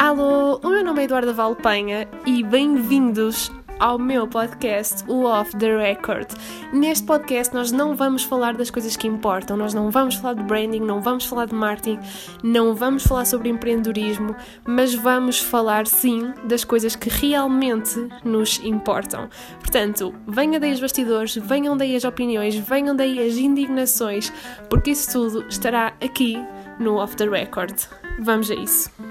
Alô, o meu nome é Eduardo Valpenha e bem-vindos ao meu podcast, o Off the Record. Neste podcast nós não vamos falar das coisas que importam, nós não vamos falar de branding, não vamos falar de marketing, não vamos falar sobre empreendedorismo, mas vamos falar sim das coisas que realmente nos importam. Portanto, venham daí os bastidores, venham daí as opiniões, venham daí as indignações, porque isso tudo estará aqui no Off the Record. Vamos a isso.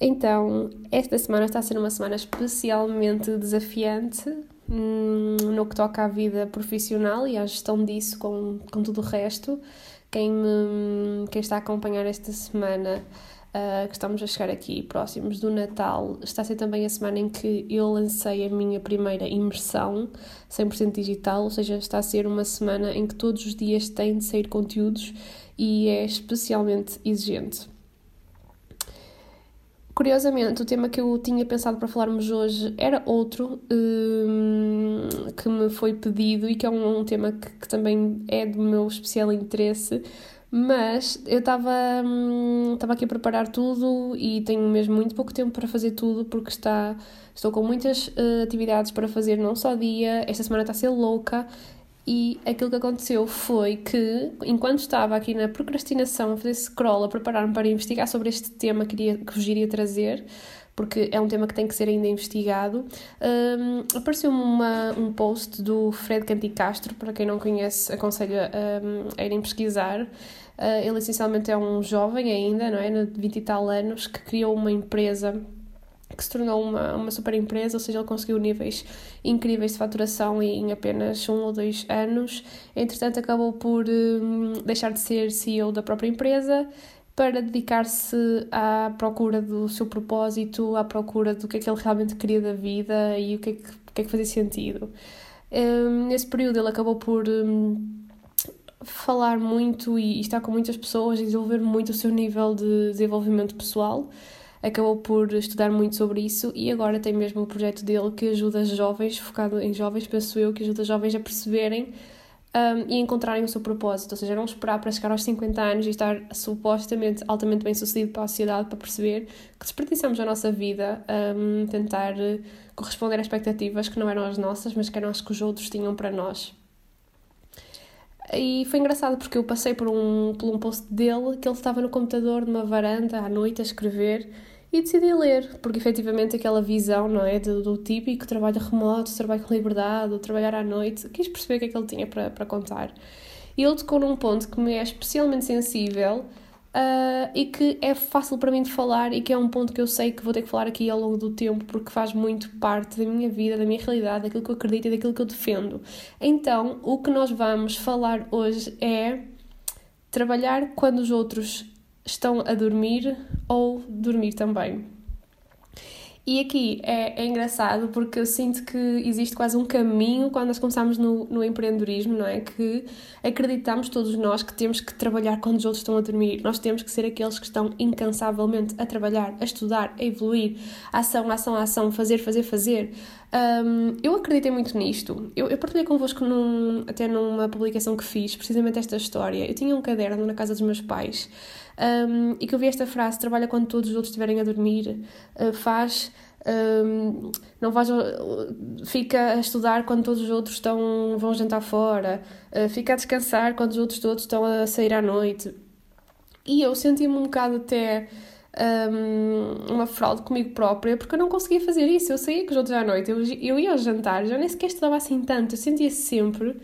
Então, esta semana está a ser uma semana especialmente desafiante hum, no que toca à vida profissional e à gestão disso com, com tudo o resto. Quem, quem está a acompanhar esta semana, uh, que estamos a chegar aqui próximos do Natal, está a ser também a semana em que eu lancei a minha primeira imersão 100% digital, ou seja, está a ser uma semana em que todos os dias têm de sair conteúdos e é especialmente exigente. Curiosamente, o tema que eu tinha pensado para falarmos hoje era outro um, que me foi pedido e que é um, um tema que, que, também é do meu especial interesse, mas eu estava hum, aqui a preparar tudo e tenho mesmo muito pouco tempo para fazer tudo porque está, estou com muitas uh, atividades para fazer não só dia, esta semana está a ser louca e aquilo que aconteceu foi que, enquanto estava aqui na procrastinação, a fazer scroll, a preparar-me para investigar sobre este tema que, iria, que vos iria trazer, porque é um tema que tem que ser ainda investigado, um, apareceu-me um post do Fred Canticastro, para quem não conhece, aconselho um, a irem pesquisar. Uh, ele essencialmente é um jovem ainda, não é? De 20 e tal anos, que criou uma empresa que se tornou uma, uma super empresa, ou seja, ele conseguiu níveis incríveis de faturação em apenas um ou dois anos. Entretanto, acabou por um, deixar de ser CEO da própria empresa para dedicar-se à procura do seu propósito, à procura do que é que ele realmente queria da vida e o que é que, o que, é que fazia sentido. Um, nesse período, ele acabou por. Um, falar muito e estar com muitas pessoas e desenvolver muito o seu nível de desenvolvimento pessoal acabou por estudar muito sobre isso e agora tem mesmo o projeto dele que ajuda jovens, focado em jovens, penso eu, que ajuda jovens a perceberem um, e encontrarem o seu propósito, ou seja, não esperar para chegar aos 50 anos e estar supostamente altamente bem sucedido para a sociedade para perceber que desperdiçamos a nossa vida um, tentar eh, corresponder a expectativas que não eram as nossas, mas que eram as que os outros tinham para nós. E foi engraçado porque eu passei por um, por um post dele que ele estava no computador numa varanda à noite a escrever e decidi ler, porque efetivamente aquela visão, não é, do, do típico trabalho remoto, trabalho com liberdade, trabalhar à noite, quis perceber o que é que ele tinha para, para contar. E ele tocou num ponto que me é especialmente sensível uh, e que é fácil para mim de falar e que é um ponto que eu sei que vou ter que falar aqui ao longo do tempo porque faz muito parte da minha vida, da minha realidade, daquilo que eu acredito e daquilo que eu defendo. Então, o que nós vamos falar hoje é trabalhar quando os outros estão a dormir ou dormir também. E aqui é, é engraçado porque eu sinto que existe quase um caminho quando nós começamos no, no empreendedorismo, não é? Que acreditamos todos nós que temos que trabalhar quando os outros estão a dormir. Nós temos que ser aqueles que estão incansavelmente a trabalhar, a estudar, a evoluir, ação, ação, ação, fazer, fazer, fazer. Um, eu acreditei muito nisto. Eu, eu partilhei convosco num, até numa publicação que fiz, precisamente esta história. Eu tinha um caderno na casa dos meus pais um, e que eu vi esta frase: trabalha quando todos os outros estiverem a dormir, uh, faz. Um, não vais, fica a estudar quando todos os outros estão, vão jantar fora, uh, fica a descansar quando os outros todos estão a sair à noite. E eu senti-me um bocado até um, uma fraude comigo própria porque eu não conseguia fazer isso. Eu saía com os outros à noite, eu, eu ia ao jantar, já nem sequer estudava assim tanto. Eu sentia sempre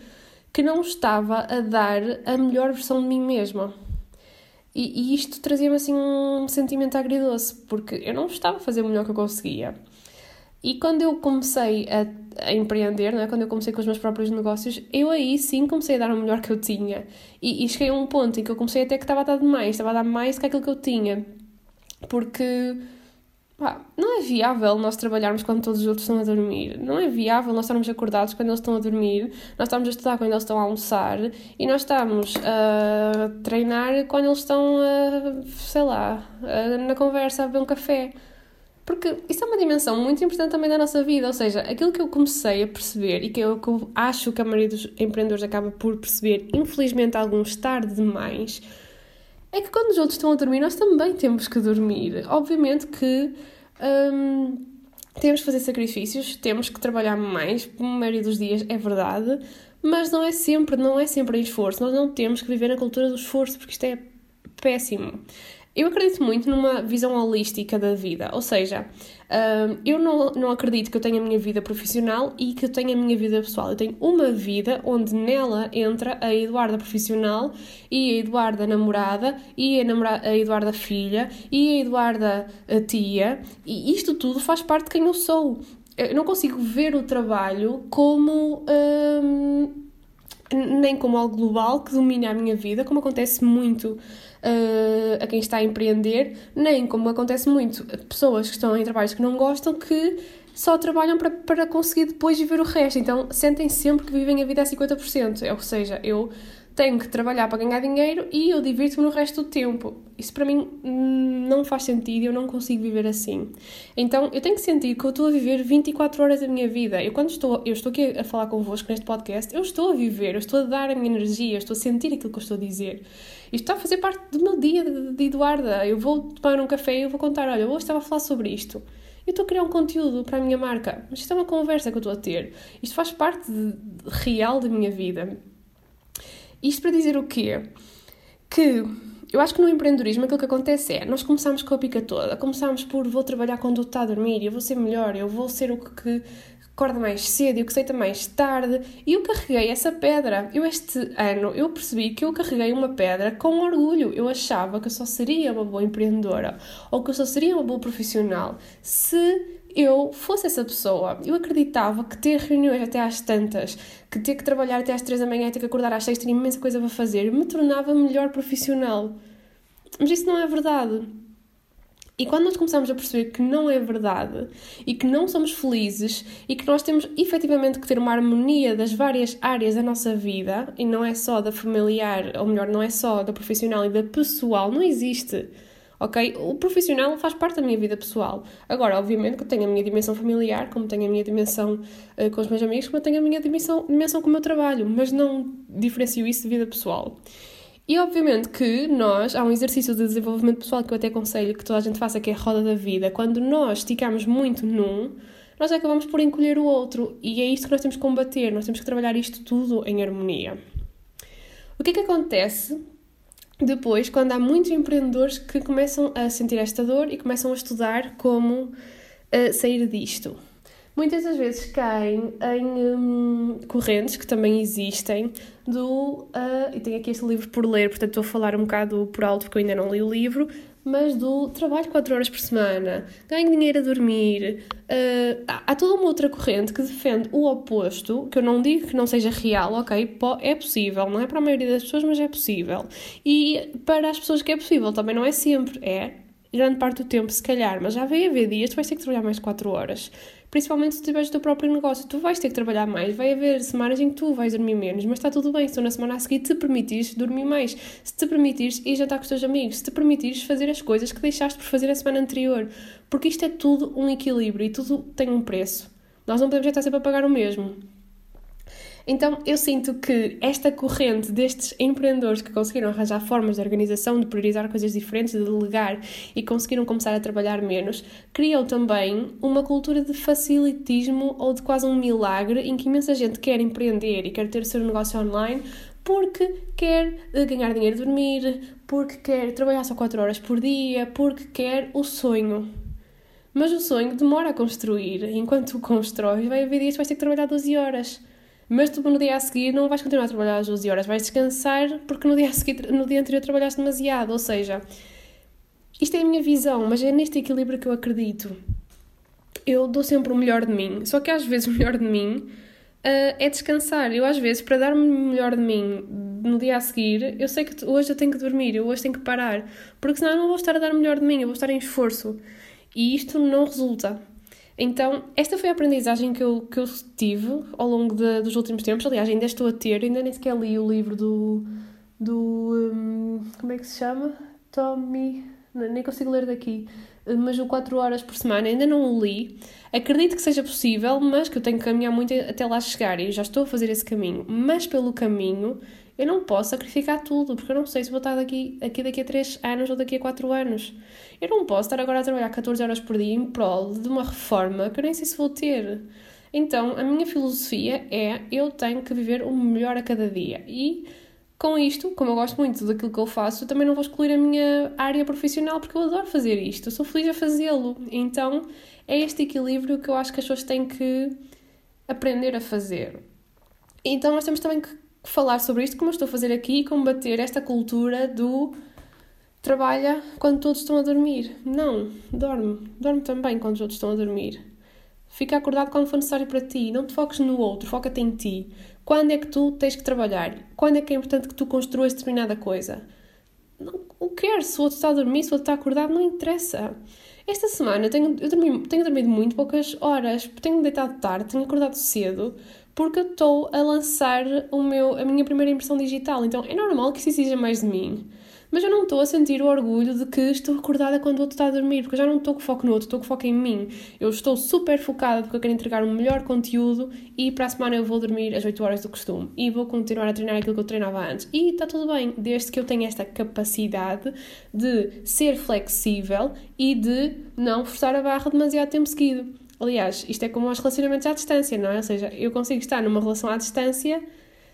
que não estava a dar a melhor versão de mim mesma. E, e isto trazia-me assim um sentimento agridoce, porque eu não estava a fazer o melhor que eu conseguia. E quando eu comecei a, a empreender, não é? quando eu comecei com os meus próprios negócios, eu aí sim comecei a dar o melhor que eu tinha. E, e cheguei a um ponto em que eu comecei até que estava a dar demais, estava a dar mais que aquilo que eu tinha. Porque Pá, não é viável nós trabalharmos quando todos os outros estão a dormir. Não é viável nós estarmos acordados quando eles estão a dormir. Nós estamos a estudar quando eles estão a almoçar. E nós estamos a treinar quando eles estão, a, sei lá, a, na conversa, a beber um café. Porque isso é uma dimensão muito importante também da nossa vida. Ou seja, aquilo que eu comecei a perceber e que eu, que eu acho que a maioria dos empreendedores acaba por perceber, infelizmente alguns tarde demais, é que quando os outros estão a dormir, nós também temos que dormir. Obviamente que hum, temos que fazer sacrifícios, temos que trabalhar mais, na maioria dos dias, é verdade, mas não é sempre, não é sempre em esforço. Nós não temos que viver na cultura do esforço, porque isto é péssimo. Eu acredito muito numa visão holística da vida, ou seja, hum, eu não, não acredito que eu tenha a minha vida profissional e que eu tenha a minha vida pessoal. Eu tenho uma vida onde nela entra a Eduarda profissional e a Eduarda namorada e a, namorada, a Eduarda filha e a Eduarda a tia, e isto tudo faz parte de quem eu sou. Eu não consigo ver o trabalho como. Hum, nem como algo global que domina a minha vida, como acontece muito uh, a quem está a empreender, nem como acontece muito a pessoas que estão em trabalhos que não gostam, que só trabalham para, para conseguir depois viver o resto. Então sentem sempre que vivem a vida a 50%. Ou seja, eu tenho que trabalhar para ganhar dinheiro e eu divirto-me no resto do tempo. Isso para mim não faz sentido, eu não consigo viver assim. Então eu tenho que sentir que eu estou a viver 24 horas da minha vida. Eu quando estou, eu estou aqui a falar convosco neste podcast, eu estou a viver, eu estou a dar a minha energia, eu estou a sentir aquilo que eu estou a dizer. Isto está a fazer parte do meu dia de, de Eduarda. Eu vou tomar um café e eu vou contar, olha, hoje estava a falar sobre isto. Eu estou a criar um conteúdo para a minha marca, mas isto é uma conversa que eu estou a ter. Isto faz parte de, de, real da minha vida. Isto para dizer o quê? Que eu acho que no empreendedorismo aquilo que acontece é, nós começamos com a pica toda, começamos por vou trabalhar quando está a dormir, eu vou ser melhor, eu vou ser o que acorda mais cedo e o que aceita mais tarde, e eu carreguei essa pedra. Eu este ano, eu percebi que eu carreguei uma pedra com orgulho. Eu achava que eu só seria uma boa empreendedora, ou que eu só seria uma boa profissional, se eu fosse essa pessoa. Eu acreditava que ter reuniões até às tantas, que ter que trabalhar até às três da manhã e ter que acordar às seis, ter imensa coisa para fazer, me tornava melhor profissional. Mas isso não é verdade. E quando nós começamos a perceber que não é verdade e que não somos felizes e que nós temos efetivamente que ter uma harmonia das várias áreas da nossa vida e não é só da familiar, ou melhor, não é só da profissional e da pessoal, não existe ok? O profissional faz parte da minha vida pessoal. Agora, obviamente que eu tenho a minha dimensão familiar, como tenho a minha dimensão uh, com os meus amigos, como tenho a minha dimensão, dimensão com o meu trabalho, mas não diferencio isso de vida pessoal. E obviamente que nós, há um exercício de desenvolvimento pessoal que eu até aconselho que toda a gente faça, que é a roda da vida. Quando nós esticamos muito num, nós acabamos por encolher o outro. E é isto que nós temos que combater, nós temos que trabalhar isto tudo em harmonia. O que é que acontece depois, quando há muitos empreendedores que começam a sentir esta dor e começam a estudar como uh, sair disto. Muitas das vezes caem em um, correntes que também existem do. Uh, e tenho aqui este livro por ler, portanto estou a falar um bocado por alto porque eu ainda não li o livro, mas do trabalho 4 horas por semana, ganho dinheiro a dormir. Uh, há toda uma outra corrente que defende o oposto, que eu não digo que não seja real, ok? É possível, não é para a maioria das pessoas, mas é possível. E para as pessoas que é possível também não é sempre, é grande parte do tempo, se calhar, mas já vai haver dias, tu vais ter que trabalhar mais 4 horas principalmente se tiveres o teu próprio negócio. Tu vais ter que trabalhar mais, vai haver semanas em que tu vais dormir menos, mas está tudo bem se tu na semana a seguir te permitires dormir mais, se te permitires ir jantar com os teus amigos, se te permitires fazer as coisas que deixaste por fazer a semana anterior, porque isto é tudo um equilíbrio e tudo tem um preço. Nós não podemos já estar sempre a pagar o mesmo. Então eu sinto que esta corrente destes empreendedores que conseguiram arranjar formas de organização, de priorizar coisas diferentes, de delegar e conseguiram começar a trabalhar menos, criou também uma cultura de facilitismo ou de quase um milagre em que imensa gente quer empreender e quer ter o seu negócio online porque quer eh, ganhar dinheiro de dormir, porque quer trabalhar só 4 horas por dia, porque quer o sonho. Mas o sonho demora a construir. Enquanto o constróis, vai haver dias que vais ter que trabalhar 12 horas. Mas tu no dia a seguir não vais continuar a trabalhar às 12 horas, vais descansar porque no dia, a seguir, no dia anterior trabalhaste demasiado. Ou seja, isto é a minha visão, mas é neste equilíbrio que eu acredito. Eu dou sempre o melhor de mim, só que às vezes o melhor de mim uh, é descansar. Eu, às vezes, para dar-me melhor de mim no dia a seguir, eu sei que hoje eu tenho que dormir, eu hoje tenho que parar, porque senão eu não vou estar a dar melhor de mim, eu vou estar em esforço. E isto não resulta. Então, esta foi a aprendizagem que eu, que eu tive ao longo de, dos últimos tempos. Aliás, ainda estou a ter, ainda nem sequer li o livro do. do um, como é que se chama? Tommy. Nem consigo ler daqui. Mas o 4 horas por semana ainda não o li. Acredito que seja possível, mas que eu tenho que caminhar muito até lá chegar e já estou a fazer esse caminho. Mas pelo caminho Eu não posso sacrificar tudo, porque eu não sei se vou estar daqui, aqui daqui a 3 anos ou daqui a 4 anos. Eu não posso estar agora a trabalhar 14 horas por dia em prol de uma reforma que eu nem sei se vou ter. Então, a minha filosofia é: eu tenho que viver o melhor a cada dia. E com isto, como eu gosto muito daquilo que eu faço, eu também não vou excluir a minha área profissional porque eu adoro fazer isto, eu sou feliz a fazê-lo. Então, é este equilíbrio que eu acho que as pessoas têm que aprender a fazer. Então, nós temos também que falar sobre isto, como eu estou a fazer aqui, e combater esta cultura do trabalha quando todos estão a dormir. Não, dorme. Dorme também quando os outros estão a dormir. Fica acordado quando for necessário para ti. Não te foques no outro, foca-te em ti. Quando é que tu tens que trabalhar? Quando é que é importante que tu construas determinada coisa? Não, o quer, se o outro está a dormir, se o outro está acordado, não interessa. Esta semana tenho, eu dormi, tenho dormido muito poucas horas, tenho deitado tarde, tenho acordado cedo, porque eu estou a lançar o meu, a minha primeira impressão digital. Então é normal que isso exija mais de mim. Mas eu não estou a sentir o orgulho de que estou acordada quando o outro está a dormir, porque eu já não estou com foco no outro, estou com foco em mim. Eu estou super focada porque eu quero entregar o melhor conteúdo e para a semana eu vou dormir às 8 horas do costume e vou continuar a treinar aquilo que eu treinava antes. E está tudo bem, desde que eu tenha esta capacidade de ser flexível e de não forçar a barra demasiado tempo seguido. Aliás, isto é como os relacionamentos à distância, não é? Ou seja, eu consigo estar numa relação à distância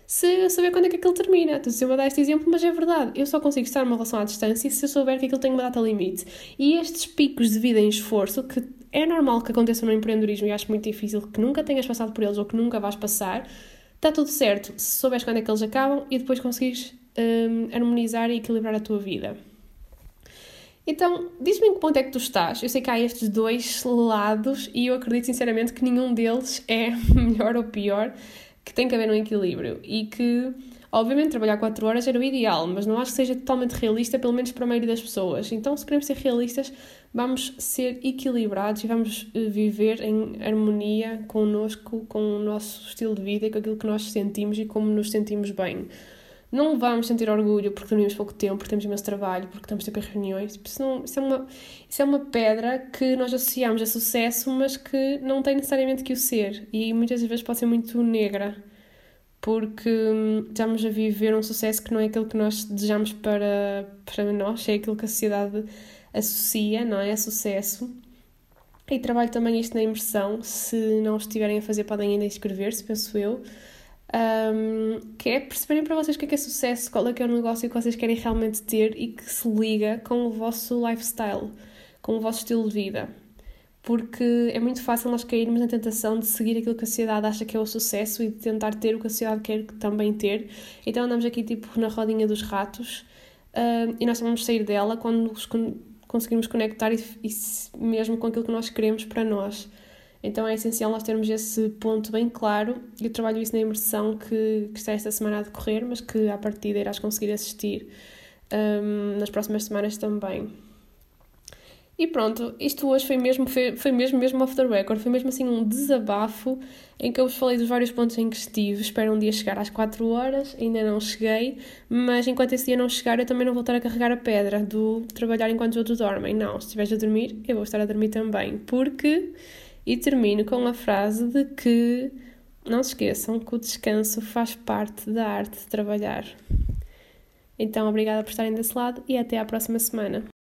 se eu saber quando é que aquilo termina. Tu se eu dar este exemplo, mas é verdade. Eu só consigo estar numa relação à distância se eu souber que aquilo tem uma data limite. E estes picos de vida em esforço, que é normal que aconteçam no empreendedorismo e acho muito difícil que nunca tenhas passado por eles ou que nunca vais passar, está tudo certo se souberes quando é que eles acabam e depois conseguires um, harmonizar e equilibrar a tua vida. Então, diz-me em que ponto é que tu estás. Eu sei que há estes dois lados e eu acredito sinceramente que nenhum deles é melhor ou pior que tem que haver um equilíbrio e que, obviamente, trabalhar 4 horas era o ideal, mas não acho que seja totalmente realista, pelo menos para a maioria das pessoas. Então, se queremos ser realistas, vamos ser equilibrados e vamos eh, viver em harmonia connosco, com o nosso estilo de vida e com aquilo que nós sentimos e como nos sentimos bem. Não vamos sentir orgulho porque dormimos pouco tempo, porque temos imenso trabalho, porque estamos sempre em reuniões. Isso, não, isso, é uma, isso é uma pedra que nós associamos a sucesso, mas que não tem necessariamente que o ser. E muitas vezes pode ser muito negra, porque hum, estamos a viver um sucesso que não é aquilo que nós desejamos para, para nós, é aquilo que a sociedade associa, não é? A sucesso. E trabalho também isto na imersão. Se não estiverem a fazer, podem ainda inscrever-se, penso eu um, que é perceberem para vocês o que é, que é sucesso, qual é que é o negócio que vocês querem realmente ter e que se liga com o vosso lifestyle, com o vosso estilo de vida. Porque é muito fácil nós cairmos na tentação de seguir aquilo que a sociedade acha que é o sucesso e de tentar ter o que a sociedade quer também ter. Então andamos aqui tipo na rodinha dos ratos e nós vamos sair dela quando conseguimos conectar e, e mesmo com aquilo que nós queremos para nós. Então é essencial nós termos esse ponto bem claro. Eu trabalho isso na imersão que, que está esta semana a decorrer, mas que à partida irás conseguir assistir um, nas próximas semanas também. E pronto, isto hoje foi mesmo, foi, foi mesmo, mesmo off the record, foi mesmo assim um desabafo em que eu vos falei dos vários pontos em que estive. Espero um dia chegar às 4 horas, ainda não cheguei, mas enquanto esse dia não chegar, eu também não vou estar a carregar a pedra do trabalhar enquanto os outros dormem. Não, se estiveres a dormir, eu vou estar a dormir também, porque e termino com a frase de que não se esqueçam que o descanso faz parte da arte de trabalhar. Então, obrigada por estarem desse lado e até à próxima semana.